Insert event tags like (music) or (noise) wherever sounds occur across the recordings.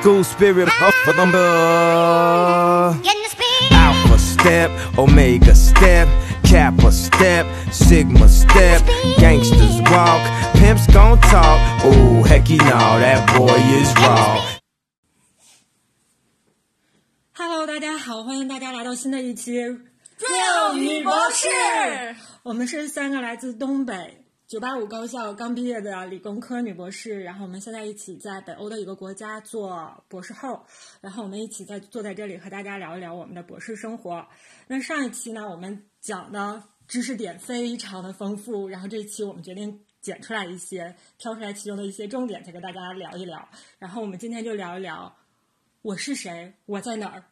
school spirit, puff for them. In the speed. Alpha step, Omega step, Kappa step, Sigma step. Gangsters walk, pimps gon' talk. Ooh, hecky no, that boy is raw. Hello，大家好，欢迎大家来到新的一期《六女博士》。我们是三个来自东北 九八五高校刚毕业的理工科女博士，然后我们现在一起在北欧的一个国家做博士后，然后我们一起在坐在这里和大家聊一聊我们的博士生活。那上一期呢，我们讲的知识点非常的丰富，然后这一期我们决定剪出来一些，挑出来其中的一些重点，再跟大家聊一聊。然后我们今天就聊一聊我是谁，我在哪儿。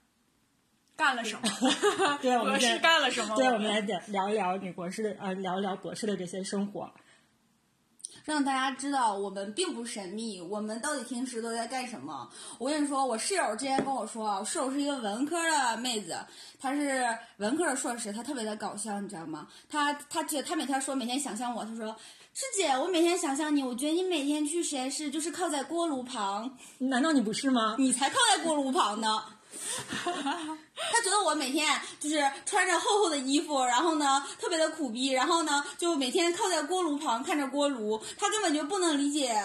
干了什么？(laughs) 对，我们博士现在干了什么？对，我们来聊聊一聊女博士的呃，聊一聊博士的这些生活。让大家知道我们并不神秘，我们到底平时都在干什么。我跟你说，我室友之前跟我说，我室友是一个文科的妹子，她是文科的硕士，她特别的搞笑，你知道吗？她她觉她每天说每天想象我，她说师姐，我每天想象你，我觉得你每天去实验室就是靠在锅炉旁，难道你不是吗？你才靠在锅炉旁呢。(laughs) 他觉得我每天就是穿着厚厚的衣服，然后呢特别的苦逼，然后呢就每天靠在锅炉旁看着锅炉，他根本就不能理解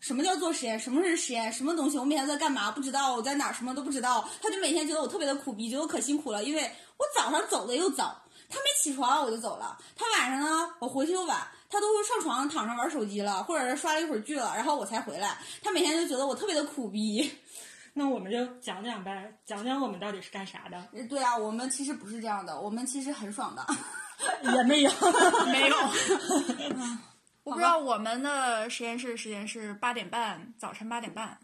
什么叫做实验，什么是实验，什么东西，我每天在干嘛不知道，我在哪什么都不知道，他就每天觉得我特别的苦逼，觉得我可辛苦了，因为我早上走的又早，他没起床我就走了，他晚上呢我回去又晚。他都上床躺上玩手机了，或者是刷了一会儿剧了，然后我才回来。他每天就觉得我特别的苦逼。那我们就讲讲呗，讲讲我们到底是干啥的。对啊，我们其实不是这样的，我们其实很爽的。也没有，(laughs) 没有。我不知道我们的实验室时间是八点半，早晨八点半，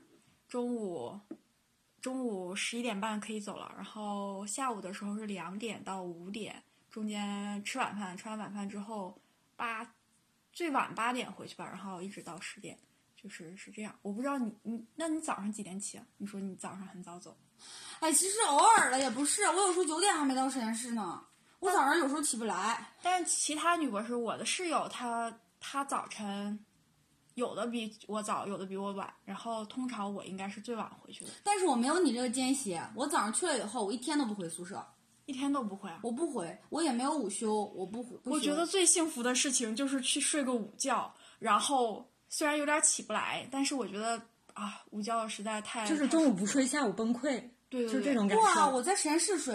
中午中午十一点半可以走了，然后下午的时候是两点到五点，中间吃晚饭，吃完晚饭之后八最晚八点回去吧，然后一直到十点，就是是这样。我不知道你你，那你早上几点起啊？你说你早上很早走，哎，其实偶尔的也不是，我有时候九点还没到实验室呢。我早上有时候起不来，但是其他女博士，我的室友她她早晨有的比我早，有的比我晚，然后通常我应该是最晚回去的，但是我没有你这个间歇。我早上去了以后，我一天都不回宿舍，一天都不回啊。我不回，我也没有午休，我不回。不我觉得最幸福的事情就是去睡个午觉，然后虽然有点起不来，但是我觉得啊，午觉实在太就是中午不睡，下午崩溃，对对就是这种感觉哇，受。我在实验室睡，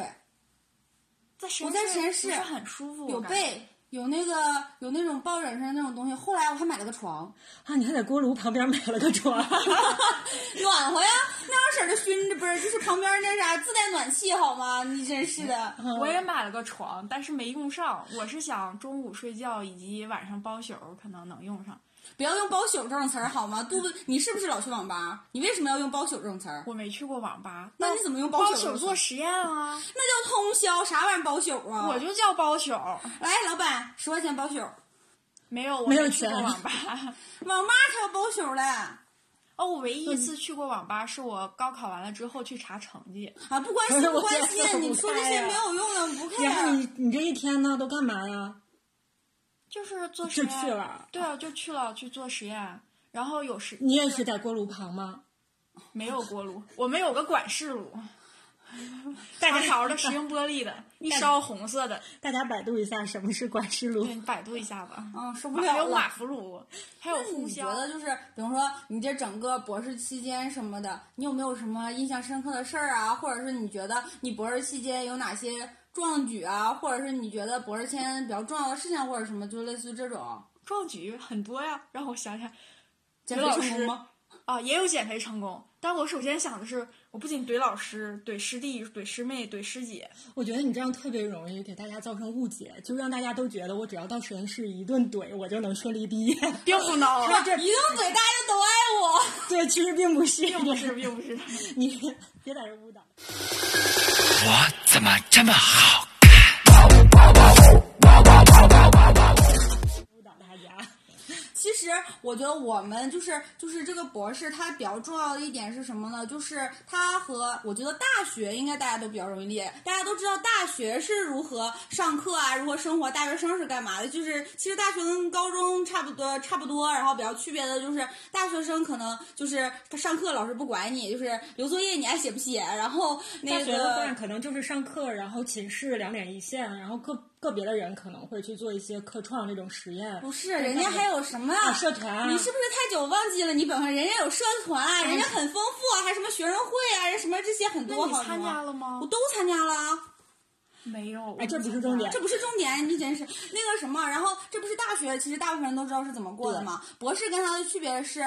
在实我在实验室是很舒服，有被，有那个有那种抱枕上那种东西。后来我还买了个床，啊，你还在锅炉旁边买了个床 (laughs) (laughs) 暖和呀，那样式儿的熏着不是，就是旁边那啥自带暖气好吗？你真是的。我也买了个床，但是没用上。我是想中午睡觉以及晚上包宿可能能用上。不要用包宿这种词儿好吗？杜杜，你是不是老去网吧？你为什么要用包宿这种词儿？我没去过网吧，那你怎么用包包宿做实验啊？那叫通宵，啥玩意儿包宿啊？我就叫包宿，来，老板，十块钱包宿。没有我没有去过网吧。网吧才有包宿嘞！哦，我唯一一次去过网吧是我高考完了之后去查成绩。啊，不关心，(laughs) 不关心，你说这些没有用的，不然后。你你这一天呢都干嘛呀？就是做实就验，去了对啊，就去了去做实验，然后有时你也是在锅炉旁吗？没有锅炉，我们有个管式炉，(laughs) 大条的石英玻璃的，(laughs) 一烧红色的，大家百度一下什么是管式炉对，。你百度一下吧。嗯，受不了还有马了。弗炉，还有呼你觉。得就是，比如说你这整个博士期间什么的，你有没有什么印象深刻的事儿啊？或者是你觉得你博士期间有哪些壮举啊？或者是你觉得博士签比较重要的事情，或者什么，就类似于这种壮举很多呀，让我想想减肥老师成功吗？(laughs) 啊，也有减肥成功。但我首先想的是，我不仅怼老师、怼师弟、怼师妹、怼师姐，我觉得你这样特别容易给大家造成误解，就让大家都觉得我只要到实验室一顿怼，我就能顺利毕业。并不能 (laughs) (laughs) 一顿怼，大家都爱我。对，其实并不是，并不是，并不是。你别在这误导。我怎么这么好？其实我觉得我们就是就是这个博士，他比较重要的一点是什么呢？就是他和我觉得大学应该大家都比较容易理解，大家都知道大学是如何上课啊，如何生活，大学生是干嘛的？就是其实大学跟高中差不多差不多，然后比较区别的就是大学生可能就是他上课老师不管你，就是留作业你爱写不写，然后那大学的可能就是上课，然后寝室两点一线，然后个个别的人可能会去做一些科创这种实验。不是人家还有什么啊社团啊你是不是太久忘记了？你本科人家有社团，啊人家很丰富啊，还什么学生会啊，人什么这些很多好那你参加了吗我都参加了啊。没有，哎，这不是重点这。不是重点，你真是那个什么。然后这不是大学，其实大部分人都知道是怎么过的嘛。博士跟他的区别是，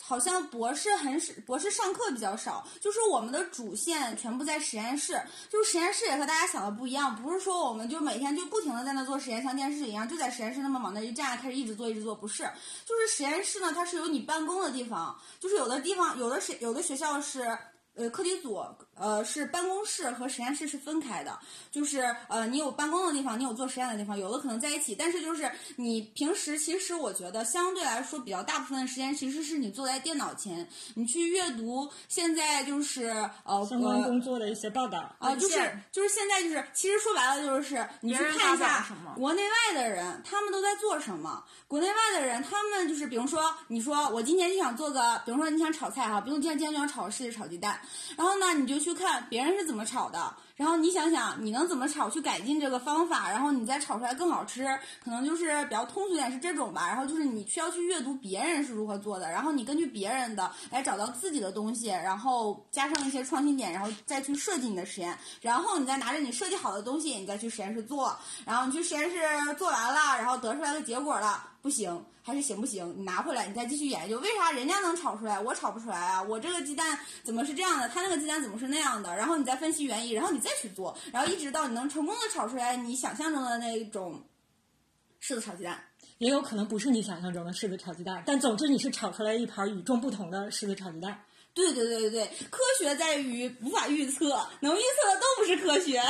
好像博士很少，博士上课比较少，就是我们的主线全部在实验室。就是实验室也和大家想的不一样，不是说我们就每天就不停的在那做实验，像电视一样就在实验室那么往那一站，开始一直做一直做，不是。就是实验室呢，它是有你办公的地方，就是有的地方有的是有的学校是。呃，课题组呃是办公室和实验室是分开的，就是呃你有办公的地方，你有做实验的地方，有的可能在一起，但是就是你平时其实我觉得相对来说比较大部分的时间其实是你坐在电脑前，你去阅读现在就是呃相关呃工作的一些报道，啊，就是就是现在就是，其实说白了就是你去看一下国内外的人，他们都在做什么。国内外的人，他们就是比如说，你说我今天就想做个，比如说你想炒菜哈，比如今天今天就想炒柿子炒鸡蛋，然后呢，你就去看别人是怎么炒的，然后你想想你能怎么炒，去改进这个方法，然后你再炒出来更好吃，可能就是比较通俗点是这种吧。然后就是你需要去阅读别人是如何做的，然后你根据别人的来找到自己的东西，然后加上一些创新点，然后再去设计你的实验，然后你再拿着你设计好的东西，你再去实验室做，然后你去实验室做完了，然后得出来的结果了不行，还是行不行？你拿回来，你再继续研究，为啥人家能炒出来，我炒不出来啊？我这个鸡蛋怎么是这样的？他那个鸡蛋怎么是那样的？然后你再分析原因，然后你再去做，然后一直到你能成功的炒出来你想象中的那种柿子炒鸡蛋。也有可能不是你想象中的柿子炒鸡蛋，但总之你是炒出来一盘与众不同的柿子炒鸡蛋。对对对对对，科学在于无法预测，能预测的都不是科学。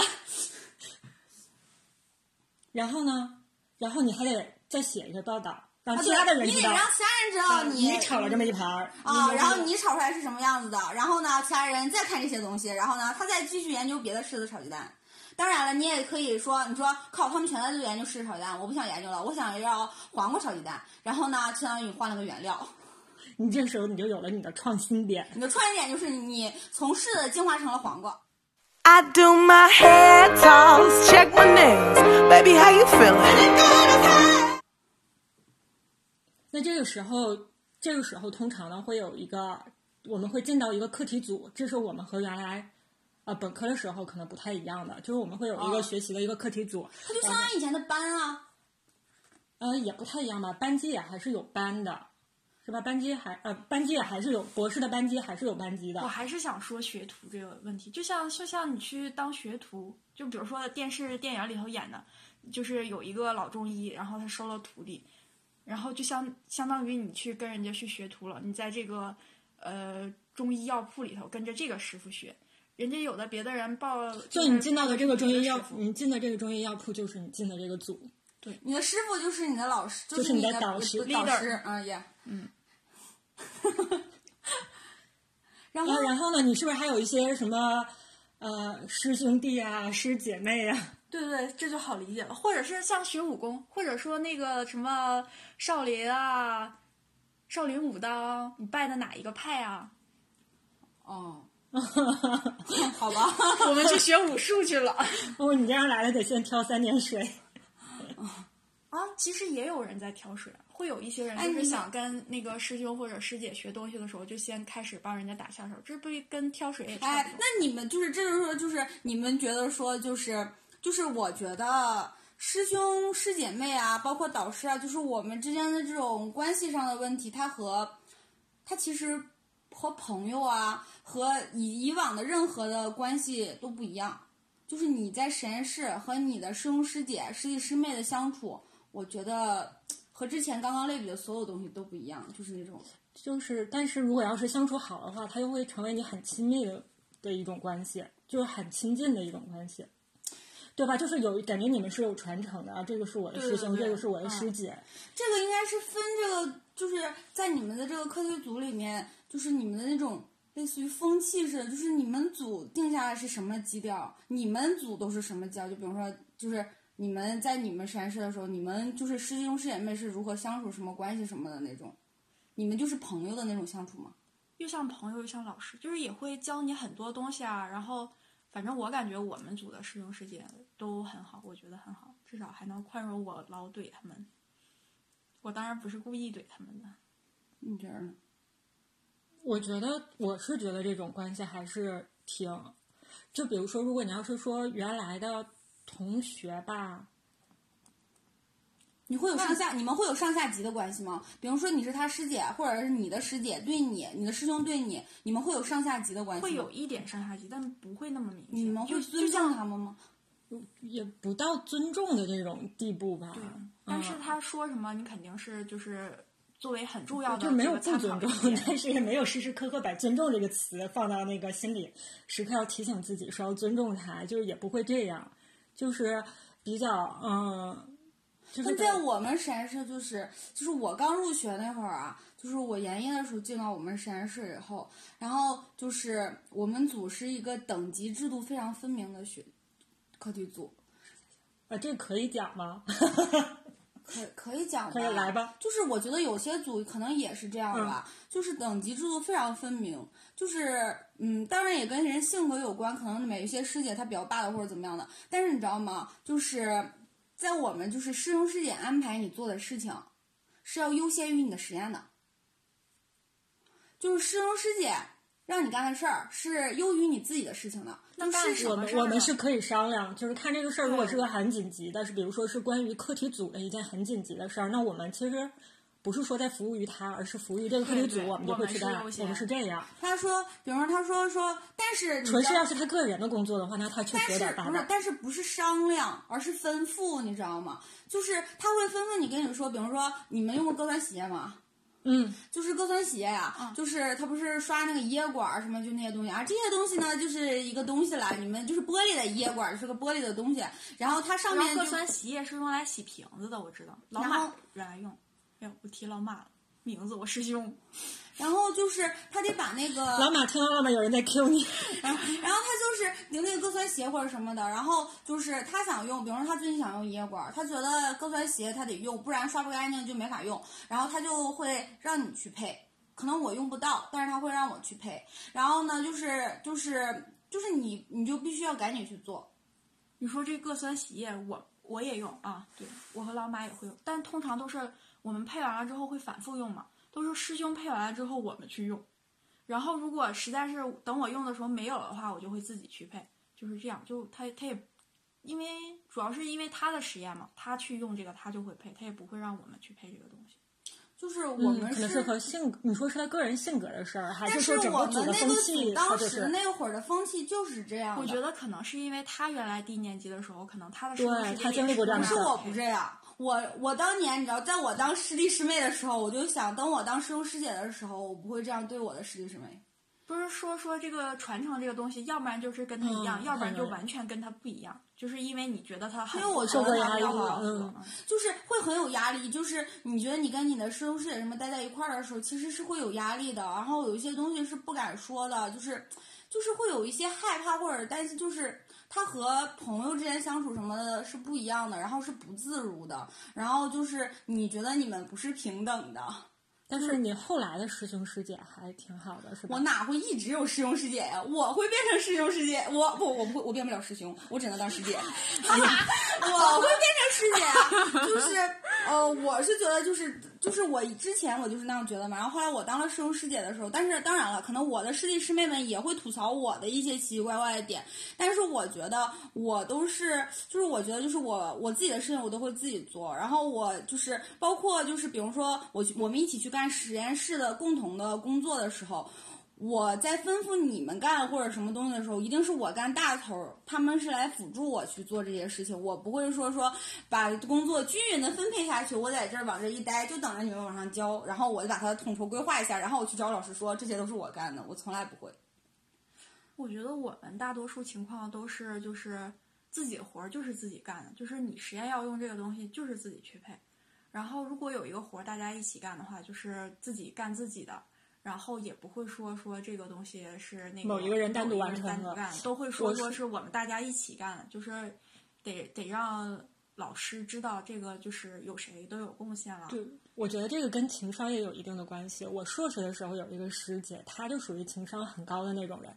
然后呢，然后你还得再写一个报道，让啊其他的人知道你得让其他人知道你你炒了这么一盘儿啊，然后你炒出来是什么样子的，然后呢，其他人再看这些东西，然后呢，他再继续研究别的柿子炒鸡蛋。当然了，你也可以说，你说靠，他们全在就研究柿子炒鸡蛋，我不想研究了，我想要黄瓜炒鸡蛋。然后呢，相当于你换了个原料，(laughs) 你这时候你就有了你的创新点。你的创新点就是你从柿子进化成了黄瓜。I do my hair toss, check my nails. Baby, how you feeling? 那这个时候，这个时候通常呢会有一个，我们会进到一个课题组，这是我们和原来。呃，本科的时候可能不太一样的，就是我们会有一个哦学习的一个课题组，它就相当于以前的班啊，呃，也不太一样吧，班级也还是有班的，是吧？班级还呃，班级也还是有博士的班级还是有班级的我。还是想说学徒这个问题，就像就像你去当学徒，就比如说电视电影里头演的，就是有一个老中医，然后他收了徒弟，然后就相相当于你去跟人家去学徒了，你在这个呃中医药铺里头跟着这个师傅学，人家有的别的人报，就你进到的这个中医药你进的这个中医药铺就是你进的这个组。对你的师傅就是你的老师，就是你的导师导师，嗯也，嗯。(laughs) 然后然后，然后呢，你是不是还有一些什么呃师兄弟啊、师姐妹啊？对对，这就好理解了。或者是像学武功，或者说那个什么少林啊、少林武当，你拜的哪一个派啊？哦，(laughs) 好吧，我们去学武术去了 (laughs) 哦，你这样来了得先挑三点水。啊！其实也有人在挑水，会有一些人就是想跟那个师兄或者师姐学东西的时候，就先开始帮人家打下手，这不跟挑水也差哎不，多。那你们就是这就是说，就是你们觉得说，就是就是我觉得师兄师姐妹啊，包括导师啊，就是我们之间的这种关系上的问题，它和它其实和朋友啊，和以以往的任何的关系都不一样。就是你在实验室和你的师兄师姐、师弟师妹的相处，我觉得和之前刚刚类比的所有东西都不一样，就是那种就是，但是如果要是相处好的话，它就会成为你很亲密的的一种关系，就是很亲近的一种关系。对吧？就是有感觉你们是有传承的，这个是我的师兄，这个是我的师姐。这个应该是分这个，就是在你们的这个课题组里面，就是你们的那种类似于风气似的，就是你们组定下来是什么基调，你们组都是什么基调。就比如说，就是你们在你们实验室的时候，你们就是师兄师姐妹是如何相处，什么关系什么的那种，你们就是朋友的那种相处吗？又像朋友又像老师，就是也会教你很多东西啊。然后，反正我感觉我们组的师兄师姐都很好，我觉得很好，至少还能宽容我老怼他们。我当然不是故意怼他们的，你觉得呢？我觉得我是觉得这种关系还是挺，就比如说，如果你要是说原来的同学吧，你会有上下，你们会有上下级的关系吗？比如说你是他师姐，或者是你的师姐对你，你的师兄对你，你们会有上下级的关系吗？会有一点上下级，但不会那么明显。你们会尊像重他们吗？也不到尊重的这种地步吧。但是嗯他说什么，你肯定是就是作为很重要的就没有这个不尊重 (laughs) 但是也没有时时刻刻把尊重这个词放到那个心里，时刻要提醒自己说要尊重他，就是也不会这样，就是比较嗯，就是但在我们实验室，就是就是我刚入学那会儿啊，就是我研一的时候进到我们实验室以后，然后就是我们组是一个等级制度非常分明的学课题组，啊，这个可以讲吗？(laughs) 可可以讲吧可以来吧。就是我觉得有些组可能也是这样吧，就是等级制度非常分明，就是嗯，当然也跟人性格有关，可能每一些师姐她比较霸道或者怎么样的，但是你知道吗？就是在我们就是师兄师姐安排你做的事情，是要优先于你的实验的，就是师兄师姐让你干的事儿是优于你自己的事情的。那干是我们我们是可以商量，就是看这个事儿，如果是个很紧急的，是比如说是关于课题组的一件很紧急的事儿，那我们其实不是说在服务于他，而是服务于这个课题组，我们就会去干。我们是优先我们是这样。他说，比如说他说说，但是纯是要是他个人的工作的话，那他确实有点大不是。但是不是商量，而是吩咐，你知道吗？就是他会吩咐你跟你说，比如说你们用过高端洗液吗？嗯，就是高端洗液呀、就是它不是刷那个液管儿什么，就那些东西啊，这些东西呢就是一个东西了，你们就是玻璃的液管儿，是个玻璃的东西，然后它上面就各酸洗液是用来洗瓶子的，我知道。老然后马原来用，我提老马了，名字我师兄。然后就是他得把那个老马听到了吗？有人在 Q 你。(laughs) 然后他就是拧那个各酸鞋或者什么的，然后就是他想用，比如说他最近想用一液管，他觉得铬酸鞋他得用，不然刷不干净就没法用，然后他就会让你去配，可能我用不到，但是他会让我去配，然后呢，就是就是就是你你就必须要赶紧去做，你说这铬酸洗液，我我也用啊，对我和老马也会用，但通常都是我们配完了之后会反复用嘛，都是师兄配完了之后我们去用，然后如果实在是等我用的时候没有的话，我就会自己去配，就是这样，就他他也因为主要是因为他的实验嘛，他去用这个他就会配，他也不会让我们去配这个东西。就是我嗯，们可能是和性格，你说是他个人性格的事儿，还是说整我个组的们那个风气，当时那会儿的风气就是这样，我觉得可能是因为他原来低年级的时候，可能他的对他经历过这样的事儿可是我不这样，我我当年你知道，在我当师弟师妹的时候，我就想，等我当师兄师姐的时候，我不会这样对我的师弟师妹。不是说说这个传承这个东西，要不然就是跟他一样，嗯要不然就完全跟他不一样，就是因为你觉得他很因为我受过压力压力嗯就是会很有压力，就是你觉得你跟你的师兄师姐什么待在一块儿的时候，其实是会有压力的，然后有一些东西是不敢说的，就是就是会有一些害怕或者担心，就是他和朋友之间相处什么的是不一样的，然后是不自如的，然后就是你觉得你们不是平等的。但是你后来的师兄师姐还挺好的，是吧？我哪会一直有师兄师姐呀？我会变成师兄师姐，我不，我不会，我变不了师兄，我只能当师姐。(laughs) 我会变成师姐啊，就是呃，我是觉得就是就是我之前我就是那样觉得嘛，然后后来我当了师兄师姐的时候，但是当然了，可能我的师弟师妹们也会吐槽我的一些奇奇怪怪的点，但是我觉得我都是就是我觉得就是我我自己的事情我都会自己做，然后我就是包括就是比如说我我们一起去干实验室的共同的工作的时候。我在吩咐你们干或者什么东西的时候，一定是我干大头，他们是来辅助我去做这些事情。我不会说说把工作均匀的分配下去，我在这儿往这一待，就等着你们往上交，然后我就把它统筹规划一下，然后我去找老师说这些都是我干的，我从来不会。我觉得我们大多数情况都是就是自己的活儿就是自己干的，就是你实验要用这个东西就是自己去配。然后如果有一个活儿大家一起干的话，就是自己干自己的，然后也不会说说这个东西是那个某一个人单独完成的单独干，都会说说是我们大家一起干的，就是得得让老师知道这个就是有谁都有贡献了。对，我觉得这个跟情商也有一定的关系。我硕士的时候有一个师姐，她就属于情商很高的那种人。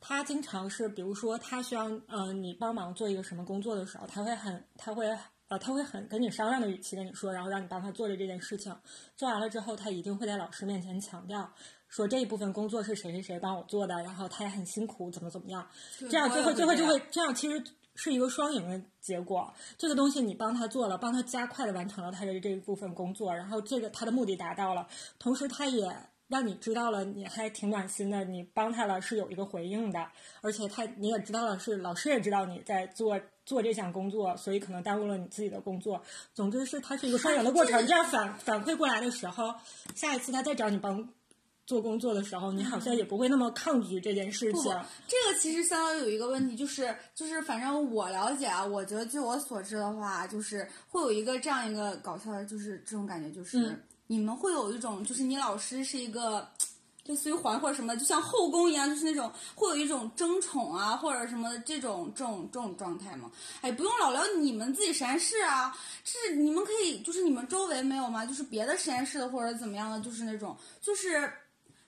她经常是，比如说她需要呃你帮忙做一个什么工作的时候，她会很，她会呃，他会很跟你商量的语气跟你说，然后让你帮他做着这件事情。做完了之后，他一定会在老师面前强调。说这一部分工作是谁谁谁帮我做的，然后他也很辛苦，怎么怎么样，这样最后最后就会这样，其实是一个双赢的结果。这个东西你帮他做了，帮他加快的完成了他的这一部分工作，然后这个他的目的达到了，同时他也让你知道了你还挺暖心的，你帮他了是有一个回应的，而且他你也知道了是老师也知道你在做做这项工作，所以可能耽误了你自己的工作。总之是它是一个双赢的过程，这样反反馈过来的时候，下一次他再找你帮。做工作的时候，你好像也不会那么抗拒这件事情。不不，这个其实相当于有一个问题，就是就是，反正我了解啊，我觉得据我所知的话，就是会有一个这样一个搞笑的，就是这种感觉，就是、嗯你们会有一种，就是你老师是一个。类似于环或者什么，就像后宫一样，就是那种会有一种争宠啊，或者什么的这种这种这种状态吗？哎，不用老聊你们自己实验室啊，是你们可以，就是你们周围没有吗？就是别的实验室的或者怎么样的，就是那种，就是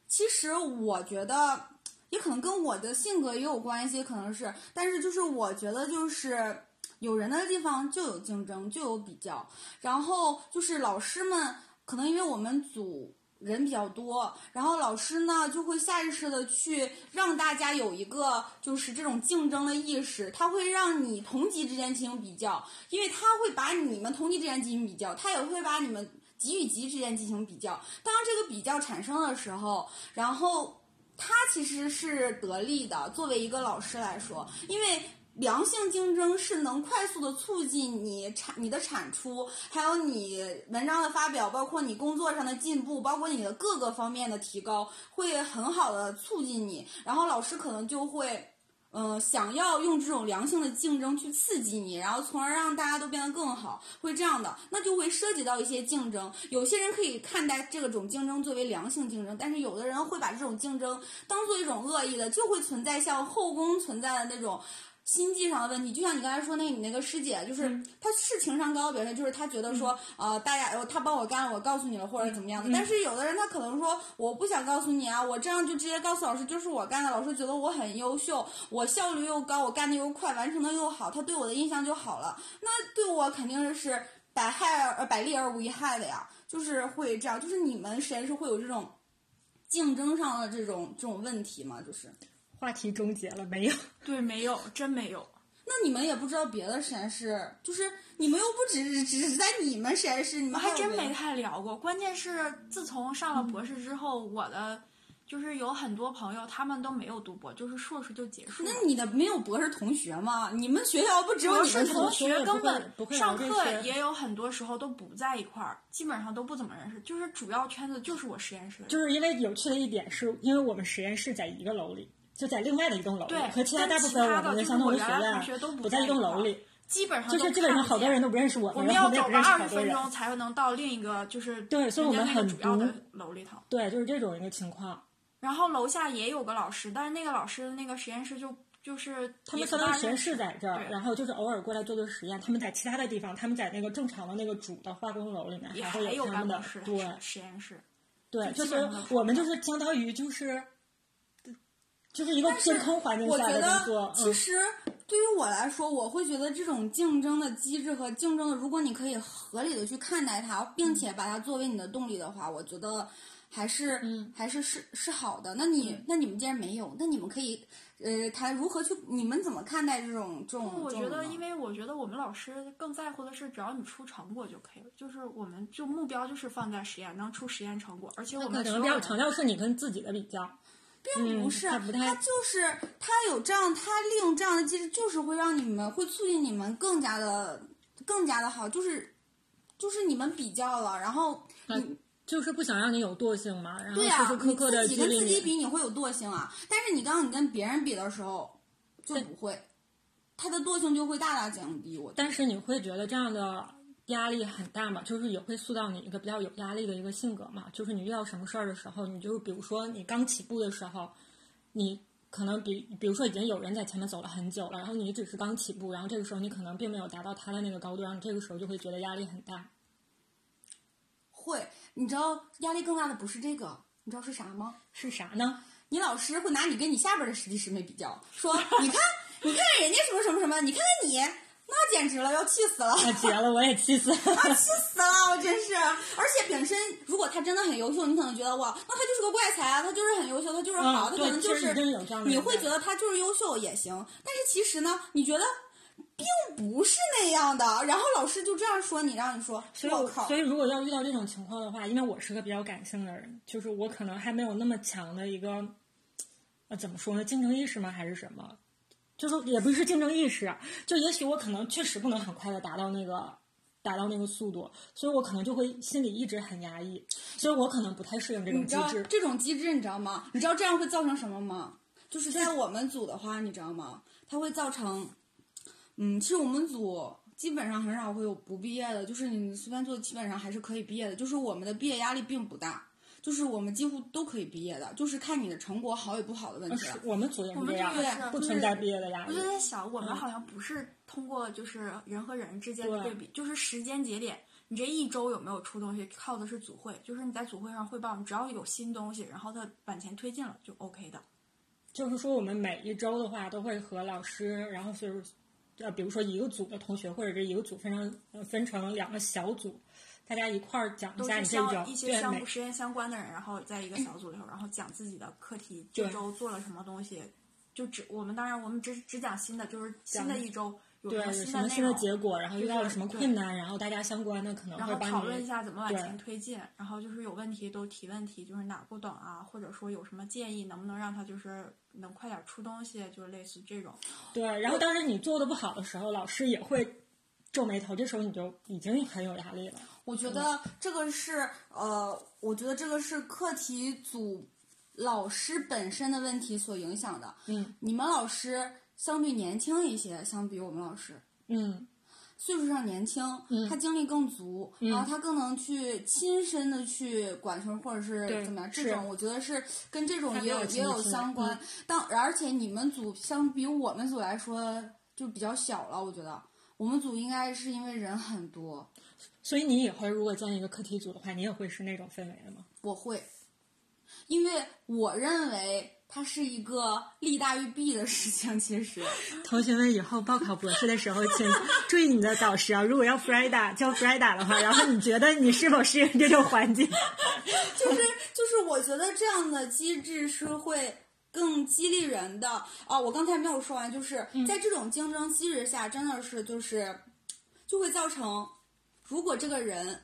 其实我觉得也可能跟我的性格也有关系，可能是，但是就是我觉得就是有人的地方就有竞争，就有比较，然后就是老师们可能因为我们组。人比较多，然后老师呢就会下意识的去让大家有一个就是这种竞争的意识，他会让你同级之间进行比较，因为他会把你们同级之间进行比较，他也会把你们级与级之间进行比较。当这个比较产生的时候，然后他其实是得利的，作为一个老师来说，因为。良性竞争是能快速的促进你产你的产出，还有你文章的发表，包括你工作上的进步，包括你的各个方面的提高，会很好的促进你。然后老师可能就会，嗯、想要用这种良性的竞争去刺激你，然后从而让大家都变得更好，会这样的，那就会涉及到一些竞争。有些人可以看待这种竞争作为良性竞争，但是有的人会把这种竞争当做一种恶意的，就会存在像后宫存在的那种。心计上的问题，就像你刚才说那，你那个师姐，就是她是情商高，表现就是她觉得说，呃，大家，呃，她帮我干了，我告诉你了，或者怎么样的。但是有的人他可能说，我不想告诉你啊，我这样就直接告诉老师，就是我干的，老师觉得我很优秀，我效率又高，我干的又快，完成的又好，他对我的印象就好了。那对我肯定是百害而百利而无一害的呀，就是会这样，就是你们实验室会有这种竞争上的这种这种问题吗？就是。话题终结了没有？(laughs) 对，没有，真没有。那你们也不知道别的实验室，就是你们又不只只是在你们实验室，你们还真没太聊过。关键是自从上了博士之后，嗯、我的就是有很多朋友，他们都没有读博，就是硕士就结束了。那你的没有博士同学吗？你们学校不只有你们同学，根本上课也也有很多时候都不在一块儿，基本上都不怎么认识。就是主要圈子就是我实验室。就是因为有趣的一点是，因为我们实验室在一个楼里。就在另外的一栋楼里，和其他大部分我们的相同的学院不在一栋楼里，基本上就是基本上好多人都不认识我们，我们要走个二十分钟才能到另一个就是对，所以我们很主要的楼里头。对，就是这种一个情况。然后楼下也有个老师，但是那个老师那个实验室就就是他们相当于实验室在这儿，然后就是偶尔过来做做实验。他们在其他的地方，他们在那个正常的那个主的化工楼里面也会有他们的对实验室。对，就是我们就是相当于就是。就是一个健康环境下的工作。其实对于我来说，我会觉得这种竞争的机制和竞争的，如果你可以合理的去看待它，并且把它作为你的动力的话，我觉得还是、嗯、还是是是好的。那你、嗯、那你们既然没有，那你们可以呃谈如何去，你们怎么看待这种这种？我觉得，因为我觉得我们老师更在乎的是，只要你出成果就可以了。就是我们就目标就是放在实验，能出实验成果，而且我们可能比较强调是你跟自己的比较。并不是，嗯、他他就是他有这样，他利用这样的机制，就是会让你们会促进你们更加的更加的好，就是就是你们比较了，然后你、就是不想让你有惰性嘛，然后时时刻刻的你自己跟自己比，你会有惰性啊，但是你当你跟别人比的时候就不会。他的惰性就会大大降低。我但是你会觉得这样的压力很大嘛？就是也会塑造你一个比较有压力的一个性格嘛？就是你遇到什么事儿的时候，你就比如说你刚起步的时候，你可能比比如说已经有人在前面走了很久了，然后你只是刚起步，然后这个时候你可能并没有达到他的那个高度，然后你这个时候就会觉得压力很大。会，你知道压力更大的不是这个，你知道是啥吗？是啥呢？你老师会拿你跟你下边的师弟师妹比较，说你看，你看人家什么什么什么，你看看你，那简直了，要气死了。啊，绝了！我也气死了。啊，气死了！我真是，而且本身如果他真的很优秀，你可能觉得哇，那他就是个怪才啊，他就是很优秀，他就是好，嗯他可能就是你会觉得他就是优秀也行，但是其实呢，你觉得并不是那样的，然后老师就这样说你，让你说，所以所，以如果要遇到这种情况的话，因为我是个比较感性的人，就是我可能还没有那么强的一个，呃，怎么说呢，竞争意识吗？还是什么？就是也不是竞争意识，就也许我可能确实不能很快的达到那个达到那个速度，所以我可能就会心里一直很压抑，所以我可能不太适应这种机制。这种机制你知道吗？你知道这样会造成什么吗？就是在我们组的话，你知道吗？它会造成，嗯，其实我们组基本上很少会有不毕业的，就是你随便做，基本上还是可以毕业的。就是我们的毕业压力并不大，就是我们几乎都可以毕业的，就是看你的成果好与不好的问呃题了。我们组也我们是这样这个是，不存在毕业的压力我就。在想，我们嗯好像不是通过就是人和人之间的对对比，就是时间节点，你这一周有没有出东西，靠的是组会，就是你在组会上汇报，你只要有新东西，然后它往前推进了就 OK 的。就是说，我们每一周的话都会和老师，然后就是，呃，比如说一个组的同学或者是一个组分成呃分成两个小组，大家一块儿讲一下一些对每项目实验相关的人，然后在一个小组里头，然后讲自己的课题，这周做了什么东西，就只我们当然我们只只讲新的，就是新的一周有对什么有什么新的结果，然后遇到了什么困难，然后大家相关的可能然会帮你后讨论一下怎么往前推进，然后就是有问题都提问题，就是哪儿不懂啊，或者说有什么建议，能不能让他就是能快点出东西，就是类似这种。对，然后当时你做的不好的时候，老师也会皱眉头，这时候你就已经很有压力了。我觉得这个是呃，我觉得这个是课题组老师本身的问题所影响的。嗯。你们老师相对年轻一些，相比我们老师嗯。岁数上年轻，嗯。他精力更足，然后他更能去亲身的去管学生或者是怎么样，这种我觉得是跟这种也有也有相关。当而且你们组相比我们组来说就比较小了，我觉得。我们组应该是因为人很多，所以你以后如果建一个课题组的话，你也会是那种氛围的吗？我会，因为我认为它是一个利大于弊的事情。其实，(laughs) 同学们以后报考博士的时候，请注意你的导师啊！如果要 Frida 叫 Frida 的话，然后你觉得你是否适应这种环境？就 (laughs) 是就是，我觉得这样的机制是会更激励人的啊！我刚才没有说完，就是嗯在这种竞争机制下，真的是就是就会造成，如果这个人。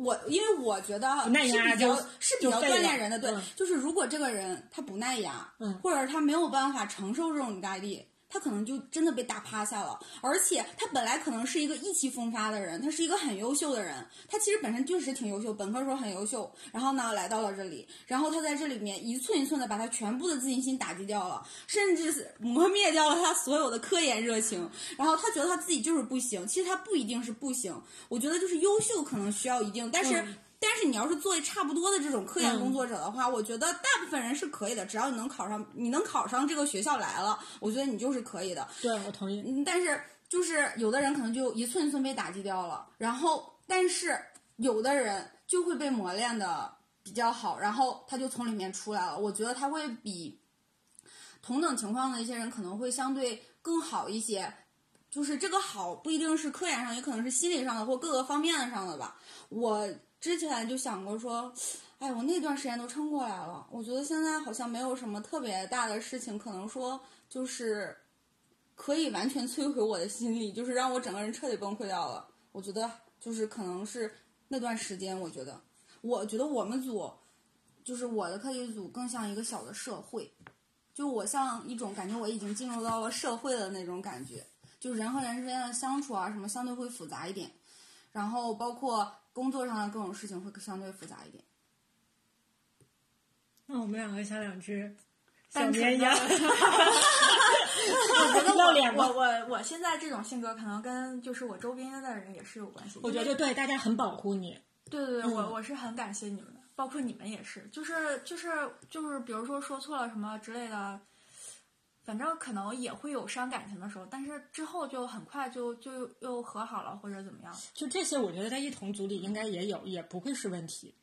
我因为我觉得不耐是比较压就是比较锻炼人的，对，嗯就是如果这个人他不耐压，嗯或者是他没有办法承受这种压力，他可能就真的被打趴下了。而且他本来可能是一个意气风发的人，他是一个很优秀的人，他其实本身就是挺优秀，本科时候很优秀，然后呢来到了这里，然后他在这里面一寸一寸的把他全部的自信心打击掉了，甚至是磨灭掉了他所有的科研热情，然后他觉得他自己就是不行，其实他不一定是不行，我觉得就是优秀可能需要一定，但是。嗯但是你要是做差不多的这种科研工作者的话，我觉得大部分人是可以的，只要你能考上，你能考上这个学校来了，我觉得你就是可以的。对我同意。嗯，但是就是有的人可能就一寸一寸被打击掉了，然后但是有的人就会被磨练的比较好，然后他就从里面出来了。我觉得他会比同等情况的一些人可能会相对更好一些。就是这个好不一定是科研上，也可能是心理上的或各个方面上的吧。我之前就想过说，哎，我那段时间都撑过来了。我觉得现在好像没有什么特别大的事情，可能说就是可以完全摧毁我的心理，就是让我整个人彻底崩溃掉了。我觉得就是可能是那段时间，我觉得，我觉得我们组就是我的课题组更像一个小的社会，就我像一种感觉我已经进入到了社会的那种感觉，就人和人之间的相处啊什么相对会复杂一点，然后包括工作上的各种事情会相对复杂一点。那我们两个像两只小绵羊的，(laughs) 我觉得要脸我我我我现在这种性格，可能跟就是我周边的人也是有关系。我觉得对大家很保护你。对对对，嗯我我是很感谢你们的，包括你们也是，就是就是就是，比如说说错了什么之类的，反正可能也会有伤感情的时候，但是之后就很快就就又和好了或者怎么样。就这些，我觉得在一同组里应该也有，也不会是问题。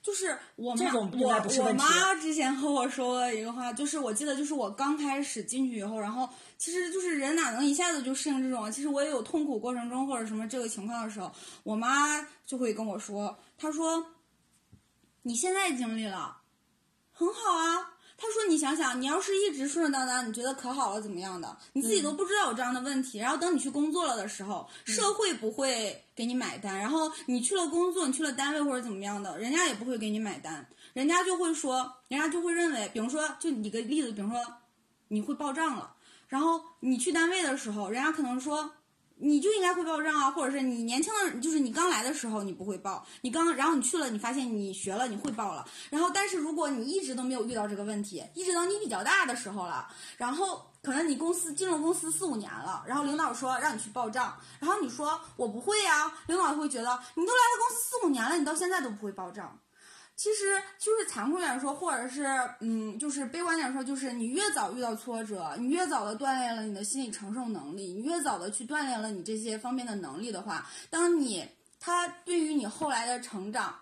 就是我妈，这种应该不是我我妈之前和我说过一个话，就是我记得就是我刚开始进去以后，然后其实就是人哪能一下子就适应这种啊？其实我也有痛苦过程中或者什么这个情况的时候，我妈就会跟我说，她说你现在经历了，很好啊。她说：“你想想，你要是一直顺顺当当，你觉得可好了，怎么样的？你自己都不知道有这样的问题。然后等你去工作了的时候，社会不会给你买单。然后你去了工作，你去了单位或者怎么样的，人家也不会给你买单。人家就会说，人家就会认为，比如说，就你个例子，比如说你会报账了，然后你去单位的时候，人家可能说。”你就应该会报账啊，或者是你年轻的，就是你刚来的时候你不会报，你刚然后你去了，你发现你学了，你会报了。然后，但是如果你一直都没有遇到这个问题，一直到你比较大的时候了，然后可能你公司进入公司四五年了，然后领导说让你去报账，然后你说我不会呀、领导会觉得你都来了公司四五年了，你到现在都不会报账。其实就是残酷点说，或者是嗯，就是悲观点说，就是你越早遇到挫折，你越早的锻炼了你的心理承受能力，你越早的去锻炼了你这些方面的能力的话，当你他对于你后来的成长，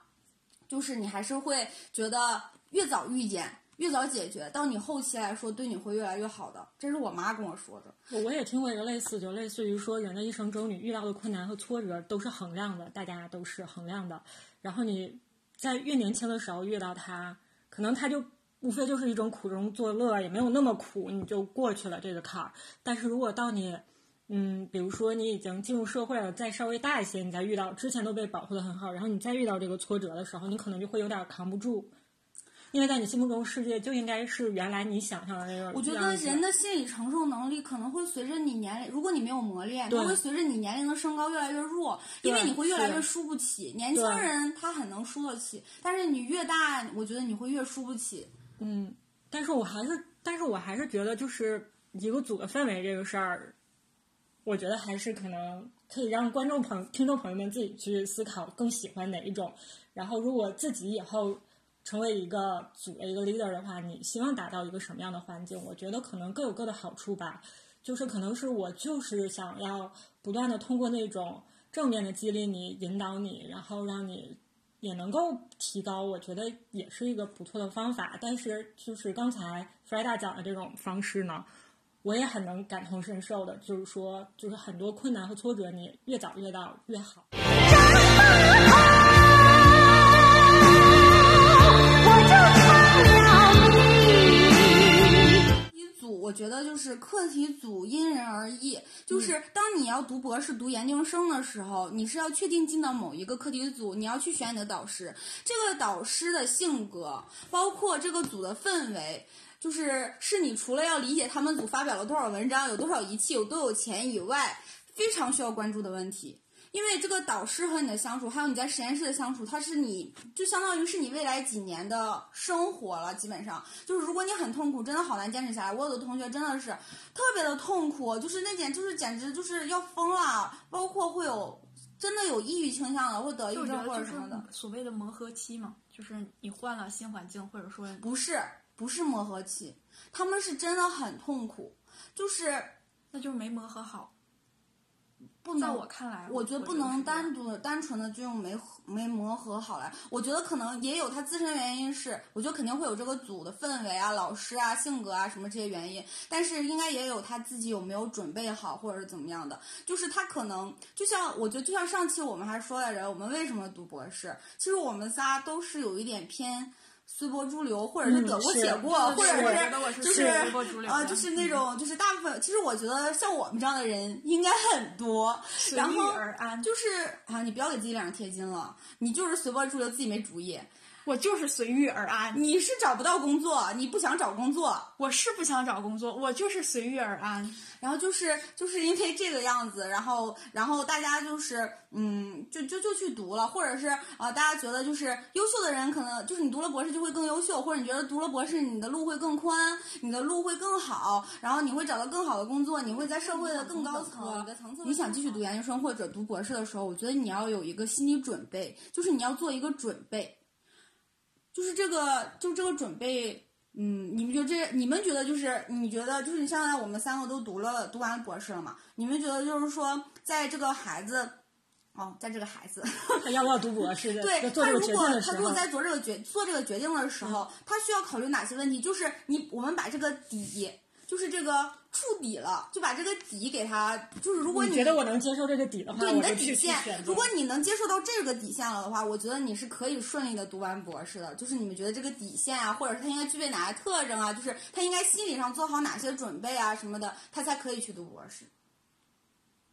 就是你还是会觉得越早遇见。越早解决，到你后期来说，对你会越来越好的。这是我妈跟我说的。我我也听过一个类似，就类似于说，人的一生中你遇到的困难和挫折都是衡量的，大家都是衡量的。然后你在越年轻的时候遇到它，可能它就无非就是一种苦中作乐，也没有那么苦，你就过去了这个坎儿。但是如果到你，嗯，比如说你已经进入社会了，再稍微大一些，你再遇到之前都被保护的很好，然后你再遇到这个挫折的时候，你可能就会有点扛不住。因为在你心目中，世界就应该是原来你想象的那个样。我觉得人的心理承受能力可能会随着你年龄，如果你没有磨练，它会随着你年龄的升高越来越弱，因为你会越来越输不起。年轻人他很能输得起，但是你越大，我觉得你会越输不起。嗯，但是我还是，但是我还是觉得，就是一个组的氛围这个事儿，我觉得还是可能可以让观众朋、听众朋友们自己去思考，更喜欢哪一种。然后，如果自己以后成为一个组的一个 leader 的话，你希望达到一个什么样的环境？我觉得可能各有各的好处吧。就是可能是我就是想要不断的通过那种正面的激励你、引导你，然后让你也能够提高，我觉得也是一个不错的方法。但是就是刚才 Freda 讲的这种方式呢，我也很能感同身受的，就是说，就是很多困难和挫折，你越早遇到越好。(laughs) 我觉得就是课题组因人而异，就是当你要读博士、读研究生的时候，你是要确定进到某一个课题组，你要去选你的导师，这个导师的性格，包括这个组的氛围。就是是你除了要理解他们组发表了多少文章、有多少仪器、有多有钱以外，非常需要关注的问题。因为这个导师和你的相处，还有你在实验室的相处，它是你就相当于是你未来几年的生活了。基本上就是，如果你很痛苦，真的好难坚持下来。我有的同学真的是特别的痛苦，就是那简就是简直就是要疯了，包括会有真的有抑郁倾向的，或得抑郁症或者什么的。所谓的磨合期嘛，就是你换了新环境，或者说不是不是磨合期，他们是真的很痛苦，就是那就是没磨合好。不能在我看来，我觉得不能单独的、单纯的就用没没磨合好来。我觉得可能也有他自身原因是，我觉得肯定会有这个组的氛围啊、老师啊、性格啊什么这些原因，但是应该也有他自己有没有准备好或者是怎么样的。就是他可能就像我觉得就像上期我们还说来着，我们为什么读博士？其实我们仨都是有一点偏。随波逐流，或者是嗯得过且过，是或者是就是随波逐流啊、就是那种就是大部分，其实我觉得像我们这样的人应该很多，然后。就是啊，你不要给自己脸上贴金了，你就是随波逐流，自己没主意。我就是随遇而安。你是找不到工作，你不想找工作，我是不想找工作，我就是随遇而安。然后就是就是因为这个样子，然后然后大家就是嗯，就就就去读了，或者是啊、呃大家觉得就是优秀的人可能就是你读了博士就会更优秀，或者你觉得读了博士你的路会更宽，你的路会更好，然后你会找到更好的工作，你会在社会的更高层，你的层次。你想继续读研究生或者读博士的时候，我觉得你要有一个心理准备，就是你要做一个准备。就是这个，就这个准备，嗯，你们觉得这，你们觉得就是，你觉得就是，你现在我们三个都读了，读完博士了嘛？你们觉得就是说，在这个孩子，哦，在这个孩子，他 (laughs) 要不要读博士的？对他如果他如果在做这个决做这个决定的时候，他需要考虑哪些问题？就是你我们把这个底，就是这个触底了，就把这个底给他，就是如果你觉得我能接受这个底的话，对你的底线如果你能接受到这个底线了的话，我觉得你是可以顺利的读完博士的。就是你们觉得这个底线啊，或者是他应该具备哪些特征啊，就是他应该心理上做好哪些准备啊什么的，他才可以去读博士。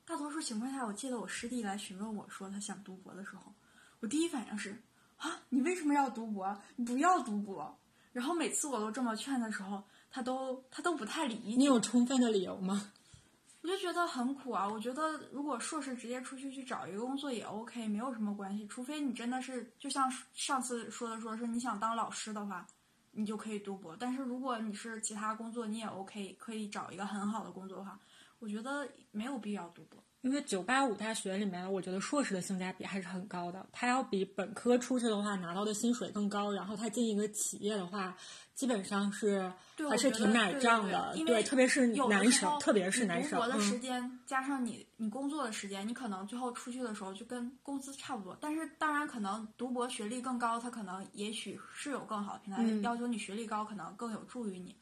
大多数情况下，我记得我师弟来询问我说他想读博的时候，我第一反应是啊，你为什么要读博？你不要读博。然后每次我都这么劝的时候，他都他都不太理解。你有充分的理由吗？(laughs) 我就觉得很苦啊！我觉得如果硕士直接出去去找一个工作也 OK，没有什么关系。除非你真的是就像上次说的，说是你想当老师的话，你就可以读博。但是如果你是其他工作，你也 OK，可以找一个很好的工作的话，我觉得没有必要读博。因为九八五大学里面，我觉得硕士的性价比还是很高的。他要比本科出去的话拿到的薪水更高，然后他进一个企业的话，基本上是对，还是挺奶账的。对对对特别是有男生，特别是男生，你读博的时嗯，间、加上你你工作的时间，你可能最后出去的时候就跟工资差不多。但是当然，可能读博学历更高，他可能也许是有更好的平台，嗯要求你学历高，可能更有助于你。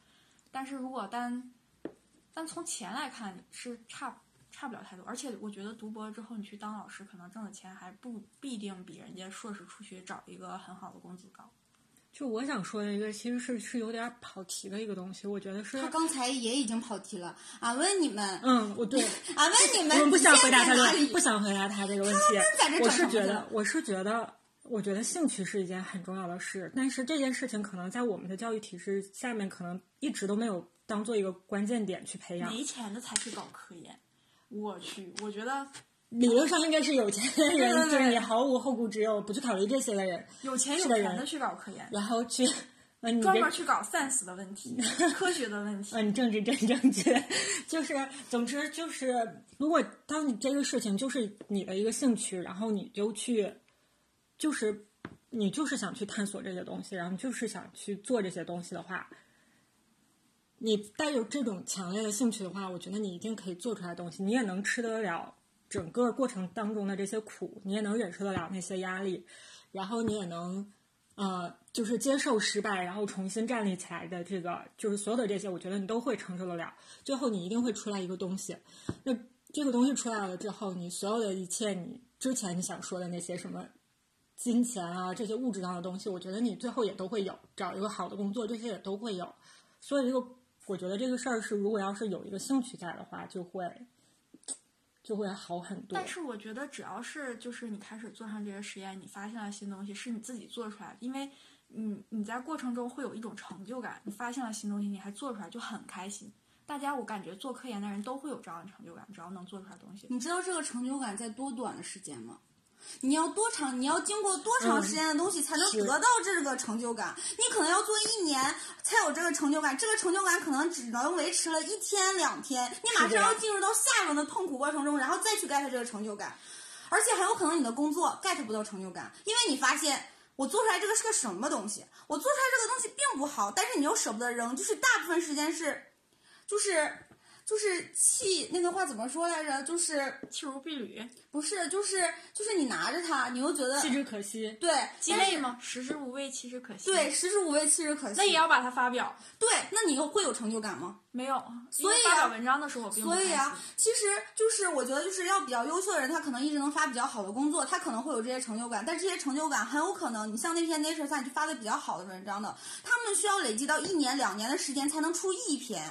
但是如果单单从钱来看，是差差不了太多。而且我觉得读博之后，你去当老师，可能挣的钱还不必定比人家硕士出去找一个很好的工资高。就我想说的一个，其实是是有点跑题的一个东西。我觉得是他，刚才也已经跑题了。俺问你们，嗯，我对，(laughs) 俺问你们，我们不想回答他不想回答他这个问题。我是觉得，我是觉得，我觉得兴趣是一件很重要的事，但是这件事情可能在我们的教育体制下面，可能一直都没有当做一个关键点去培养。没钱的才去搞科研。我去，我觉得理论上应该是有钱的人，对对就是你毫无后顾之忧，不去考虑这些的人，有钱有是的人去搞科研，然后去，嗯，专门去搞 science 的问题、(laughs) 科学的问题。嗯，政治真正确，(laughs) 就是总之就是，如果当你这个事情就是你的一个兴趣，然后你就去，就是你就是想去探索这些东西，然后就是想去做这些东西的话，你带有这种强烈的兴趣的话，我觉得你一定可以做出来东西，你也能吃得了整个过程当中的这些苦，你也能忍受得了那些压力，然后你也能。呃，就是接受失败，然后重新站立起来的这个，就是所有的这些，我觉得你都会承受得了。最后你一定会出来一个东西。那这个东西出来了之后，你所有的一切，你之前你想说的那些什么金钱啊，这些物质上的东西，我觉得你最后也都会有。找一个好的工作，这些也都会有。所以这个，我觉得这个事儿是，如果要是有一个兴趣在的话，就会就会好很多。但是我觉得，只要是就是你开始做上这些实验，你发现了新东西，是你自己做出来的，因为你你在过程中会有一种成就感，你发现了新东西，你还做出来就很开心。大家我感觉做科研的人都会有这样的成就感，只要能做出来东西。你知道这个成就感在多短的时间吗？你要多长？你要经过多长时间的东西才能得到这个成就感？你可能要做一年才有这个成就感，这个成就感可能只能维持了一天两天，你马上要进入到下一轮的痛苦过程中，然后再去 get 这个成就感，而且很有可能你的工作 get 不到成就感，因为你发现。我做出来这个是个什么东西？我做出来这个东西并不好，但是你又舍不得扔，就是大部分时间是，就是就是弃那个话怎么说来着？就是弃如敝履，不是，就是就是你拿着它，你又觉得弃之可惜。对，鸡但是肋吗？食之无味，弃之可惜。对，，食之无味，弃之可惜。那也要把它发表。对，那你又会有成就感吗？没有，所以发表文章的时候我并不开心。所以啊，其实就是我觉得就是要比较优秀的人，他可能一直能发比较好的工作，他可能会有这些成就感，但这些成就感很有可能，你像那篇 Nature 上就发的比较好的文章的，他们需要累积到一年两年的时间才能出一篇。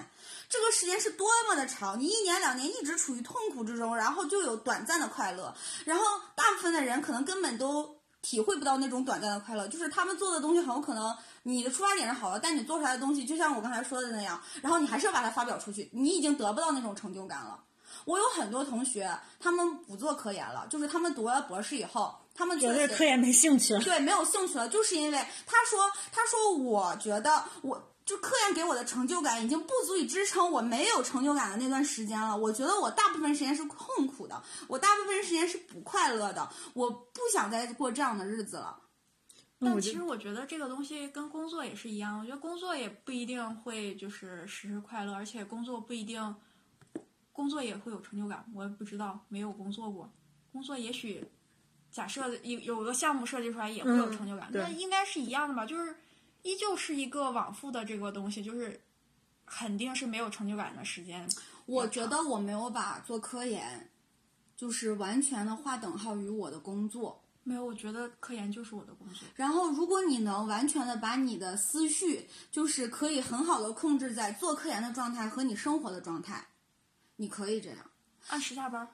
这个时间是多么的长，你一年两年一直处于痛苦之中，然后就有短暂的快乐，然后大部分的人可能根本都体会不到那种短暂的快乐。就是他们做的东西很有可能你的出发点是好的，但你做出来的东西就像我刚才说的那样，然后你还是要把它发表出去，你已经得不到那种成就感了。我有很多同学，他们不做科研了，就是他们读了博士以后，他们觉得科研没兴趣了，对，没有兴趣了，就是因为他说，他说我觉得我。就科研给我的成就感已经不足以支撑我没有成就感的那段时间了。我觉得我大部分时间是痛苦的，我大部分时间是不快乐的。我不想再过这样的日子了。但其实我觉得这个东西跟工作也是一样，我觉得工作也不一定会就是时时快乐，而且工作不一定，工作也会有成就感。我也不知道，没有工作过，工作也许假设有有个项目设计出来也会有成就感，那应该是一样的吧？就是。依旧是一个往复的这个东西，就是肯定是没有成就感的时间。我觉得我没有把做科研，就是完全的划等号于我的工作。没有，我觉得科研就是我的工作。然后，如果你能完全的把你的思绪，就是可以很好的控制在做科研的状态和你生活的状态，你可以这样按时下班。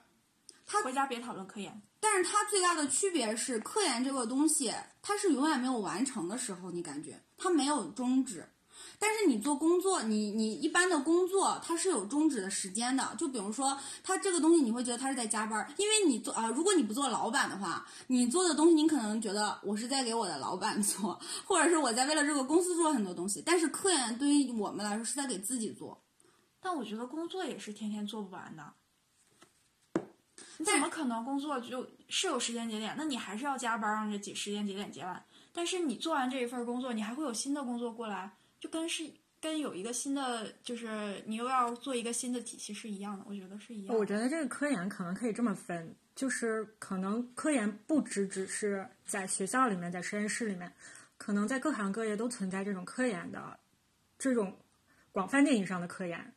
他回家别讨论科研。但是它最大的区别是，科研这个东西，它是永远没有完成的时候，你感觉它没有终止。但是你做工作，你你一般的工作，它是有终止的时间的。就比如说，它这个东西，你会觉得它是在加班，因为你做啊，如果你不做老板的话，你做的东西，你可能觉得我是在给我的老板做，或者是我在为了这个公司做很多东西。但是科研对于我们来说是在给自己做。但我觉得工作也是天天做不完的。你怎么可能工作就是有时间节点？那你还是要加班让这几时间节点结完。但是你做完这一份工作，你还会有新的工作过来，就跟是跟有一个新的，就是你又要做一个新的体系是一样的。我觉得是一样。我觉得这个科研可能可以这么分，就是可能科研不只只是在学校里面，在实验室里面，可能在各行各业都存在这种科研的这种广泛意义上的科研，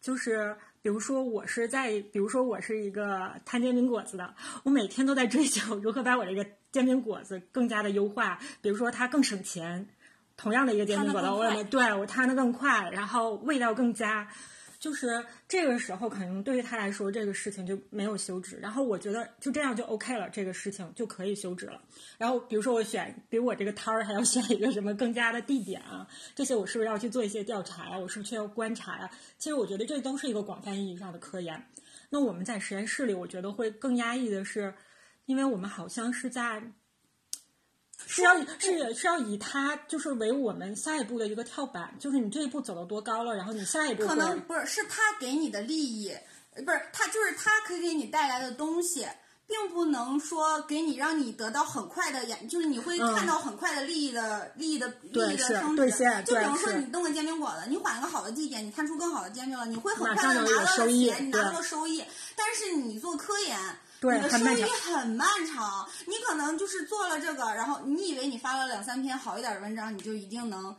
就是。比如说，我是在，比如说我是一个摊煎饼果子的，我每天都在追求如何把我这个煎饼果子更加的优化。比如说，它更省钱，同样的一个煎饼果子，我也对我摊的更快，然后味道更佳。就是这个时候，可能对于他来说，这个事情就没有休止。然后我觉得就这样就 OK 了，这个事情就可以休止了。然后比如说我选，比我这个摊儿还要选一个什么更加的地点啊，这些我是不是要去做一些调查呀？我是不是要观察呀？其实我觉得这都是一个广泛意义上的科研。那我们在实验室里，我觉得会更压抑的是，因为我们好像是在。是要是是要以它就是为我们下一步的一个跳板，就是你这一步走到多高了，然后你下一步可能不是是他给你的利益，不是他就是他可以给你带来的东西，并不能说给你让你得到很快的眼，就是你会看到很快的利益的利益的利益的升值。就比如说你弄个煎饼果子，你换一个好的地点，你摊出更好的煎饼了，你会很快的拿到收益，你拿到了收益。但是你做科研。你的收益很漫长，你可能就是做了这个，然后你以为你发了两三篇好一点的文章，你就一定能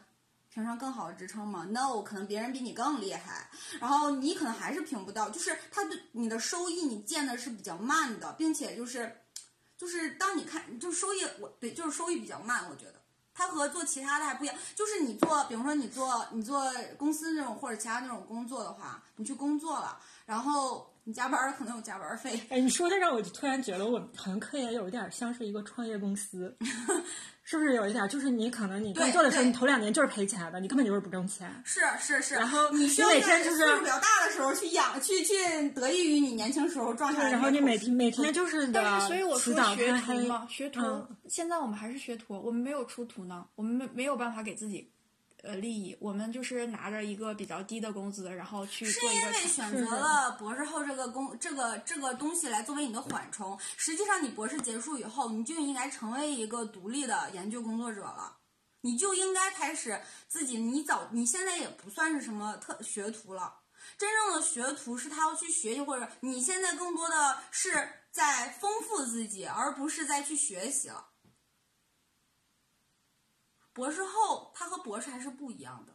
评上更好的职称吗？No，可能别人比你更厉害，然后你可能还是评不到。就是他的你的收益，你见的是比较慢的，并且就是就是当你看，就收益我对，就是收益比较慢。我觉得它和做其他的还不一样。就是你做，比如说你做你做公司那种或者其他那种工作的话，你去工作了，然后。你加班可能有加班费。哎，你说的让我突然觉得，我好像科研有一点像是一个创业公司，(laughs) 是不是有一点？就是你可能你工作的时候，你头两年就是赔钱的，你根本就是不挣钱。是是是。然后你你每天就是岁数比较大的时候去养去去得益于你年轻时候状态。然后你每天每天就是但是所以我说学徒嘛，学徒。现在我们还是学徒，我们没有出徒呢，我们没没有办法给自己。呃，利益，我们就是拿着一个比较低的工资，然后去做一个。是因为选择了博士后这个工这个这个东西来作为你的缓冲。实际上，你博士结束以后，你就应该成为一个独立的研究工作者了。你就应该开始自己，你早你现在也不算是什么特学徒了。真正的学徒是他要去学习，或者你现在更多的是在丰富自己，而不是在去学习了。博士后，它和博士还是不一样的，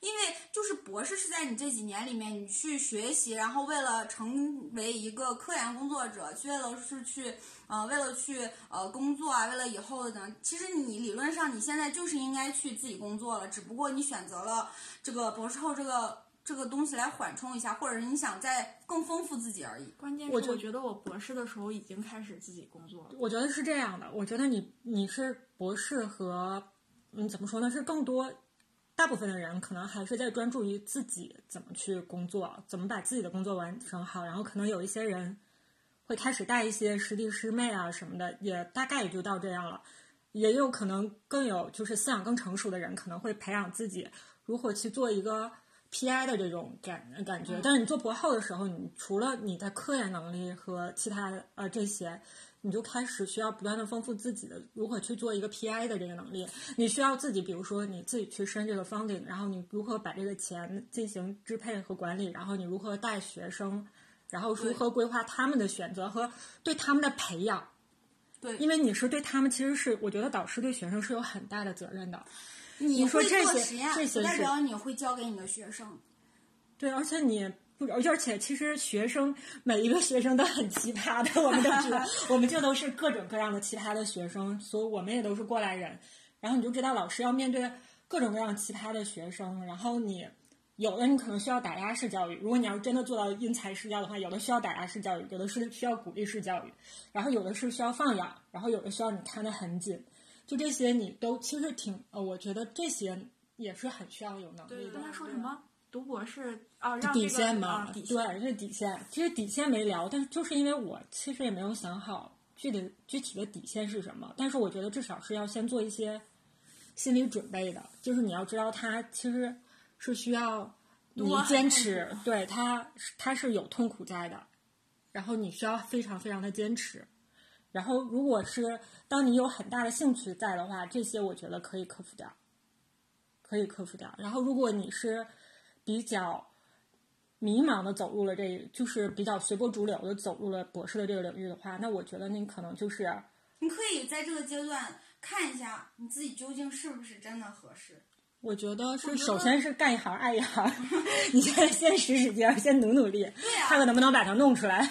因为就是博士是在你这几年里面，你去学习，然后为了成为一个科研工作者，为了是去呃，为了去呃工作啊，为了以后的，其实你理论上你现在就是应该去自己工作了，只不过你选择了这个博士后这个。这个东西来缓冲一下，或者是你想再更丰富自己而已。关键是我觉得我博士的时候已经开始自己工作了。我觉得是这样的，我觉得你你是博士和嗯怎么说呢？是更多大部分的人可能还是在专注于自己怎么去工作，怎么把自己的工作完成好，然后可能有一些人会开始带一些师弟师妹啊什么的，也大概也就到这样了。也有可能更有就是思想更成熟的人，可能会培养自己如何去做一个 PI 的这种感感觉。但是你做博后的时候，你除了你的科研能力和其他呃这些，你就开始需要不断的丰富自己的如何去做一个 PI 的这个能力。你需要自己，比如说你自己去申这个 funding，然后你如何把这个钱进行支配和管理，然后你如何带学生，然后如何规划他们的选择和对他们的培养。对因为你是对他们，其实是我觉得导师对学生是有很大的责任的。你说这些这些是代表你会教给你的学生。对，而且你不，而且其实学生每一个学生都很奇葩的，我们都知道，(laughs) 我们这都是各种各样的奇葩的学生，所以我们也都是过来人。然后你就知道，老师要面对各种各样奇葩的学生，然后你有的你可能需要打压式教育，如果你要是真的做到因材施教的话，有的需要打压式教育，有的是需要鼓励式教育，然后有的是需要放养，然后有的需要你看得很紧。就这些你都其实挺呃，我觉得这些也是很需要有能力的。刚才说什么？读博士啊，让底这个线嘛，啊底线对，是底线。其实底线没聊，但是就是因为我其实也没有想好具体具体的底线是什么，但是我觉得至少是要先做一些心理准备的，就是你要知道它其实是需要你坚持苦，对它它是有痛苦在的，然后你需要非常非常的坚持。然后，如果是当你有很大的兴趣在的话，这些我觉得可以克服掉，可以克服掉。然后，如果你是比较迷茫的走入了这，就是比较随波逐流的走入了博士的这个领域的话，那我觉得你可能就是你可以在这个阶段看一下你自己究竟是不是真的合适。我觉得是，首先是干一行爱一行，(laughs) 你现在先使使劲儿，先努努力，对啊看看能不能把它弄出来。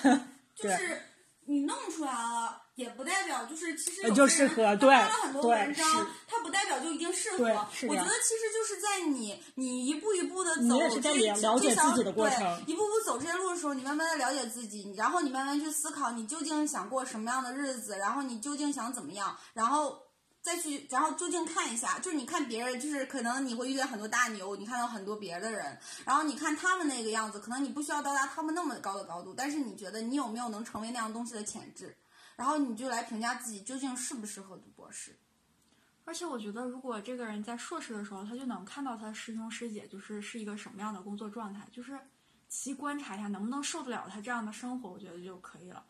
就是你弄出来了，也不代表就是其实有些人适合对他发了很多文章是，它不代表就一定适合。我觉得其实就是在你你一步一步的走，你也是在这了了解这条自己的过对程一步步走这些路的时候，你慢慢的了解自己，然后你慢慢去思考你究竟想过什么样的日子，然后你究竟想怎么样，然后。再去，然后究竟看一下，就是你看别人，就是可能你会遇见很多大牛，你看到很多别的人，然后你看他们那个样子，可能你不需要到达他们那么高的高度，但是你觉得你有没有能成为那样东西的潜质，然后你就来评价自己究竟适不适合读博士。而且我觉得，如果这个人在硕士的时候，他就能看到他的师兄师姐就是是一个什么样的工作状态，就是其观察一下能不能受得了他这样的生活，我觉得就可以了。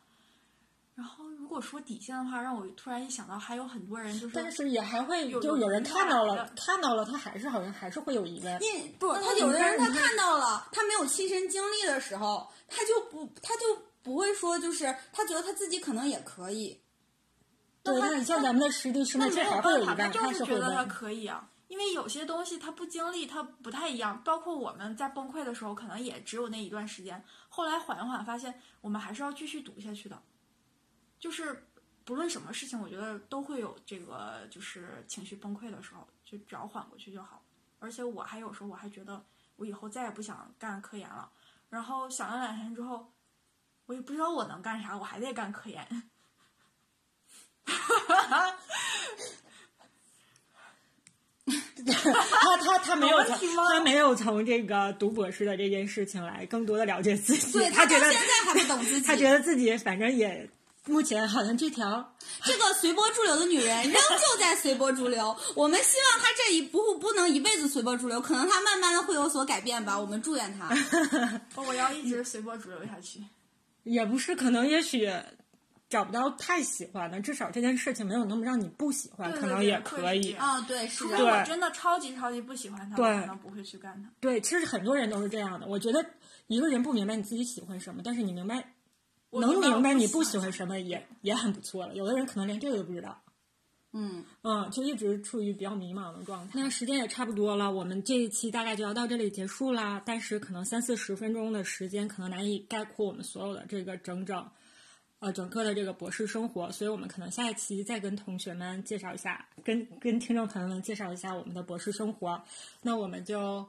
然后如果说底线的话，让我突然一想到，还有很多人就是，但是也还会，有就有人看到了，看到了，他还是好像还是会有疑问。因不，他有的人他看到了，他没有亲身经历的时候，他就不，他就不会说，就是他觉得他自己可能也可以。对，他那你像咱们的师弟师妹，那没有这还会有疑办法，他就是觉得他。可以啊。因为有些东西他不经历，他不太一样。包括我们在崩溃的时候，可能也只有那一段时间。后来缓一缓，发现我们还是要继续读下去的。就是不论什么事情，我觉得都会有这个就是情绪崩溃的时候，就只要缓过去就好。而且我还有时候我还觉得我以后再也不想干科研了。然后想了两天之后，我也不知道我能干啥，我还得干科研。(laughs) 他他他没有他没有从这个读博士的这件事情来更多的了解自己，对他觉得到现在还不懂自己，他觉得自己反正也目前好像这条 (laughs) 这个随波逐流的女人仍旧在随波逐流。我们希望她这一不不能一辈子随波逐流，可能她慢慢的会有所改变吧。我们祝愿她。(laughs) 我要一直随波逐流下去。也不是，可能也许找不到太喜欢的，至少这件事情没有那么让你不喜欢，可能也对对对可以啊，对，是除非我真的超级超级不喜欢他，可能不会去干他。对，其实很多人都是这样的。我觉得一个人不明白你自己喜欢什么，但是你明白能明白你不不喜欢喜欢什么也也很不错了。有的人可能连这个都不知道。嗯嗯，就一直处于比较迷茫的状态。那时间也差不多了，我们这一期大概就要到这里结束啦。但是可能三四十分钟的时间，可能难以概括我们所有的这个整整，呃，整个的这个博士生活。所以我们可能下一期再跟同学们介绍一下，跟跟听众朋友们介绍一下我们的博士生活。那我们就，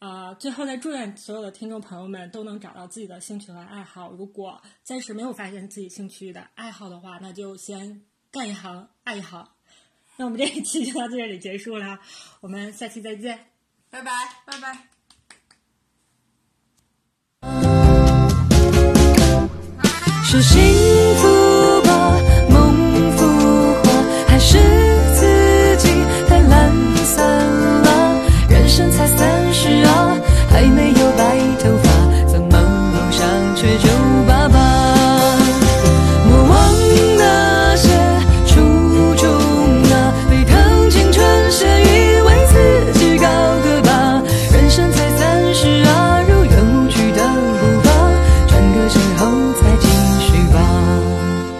呃，最后再祝愿所有的听众朋友们都能找到自己的兴趣和爱好。如果暂时没有发现自己兴趣的爱好的话，那就先干一行爱一行。那我们这一期就到这里结束了我们下期再见。拜拜拜拜。是心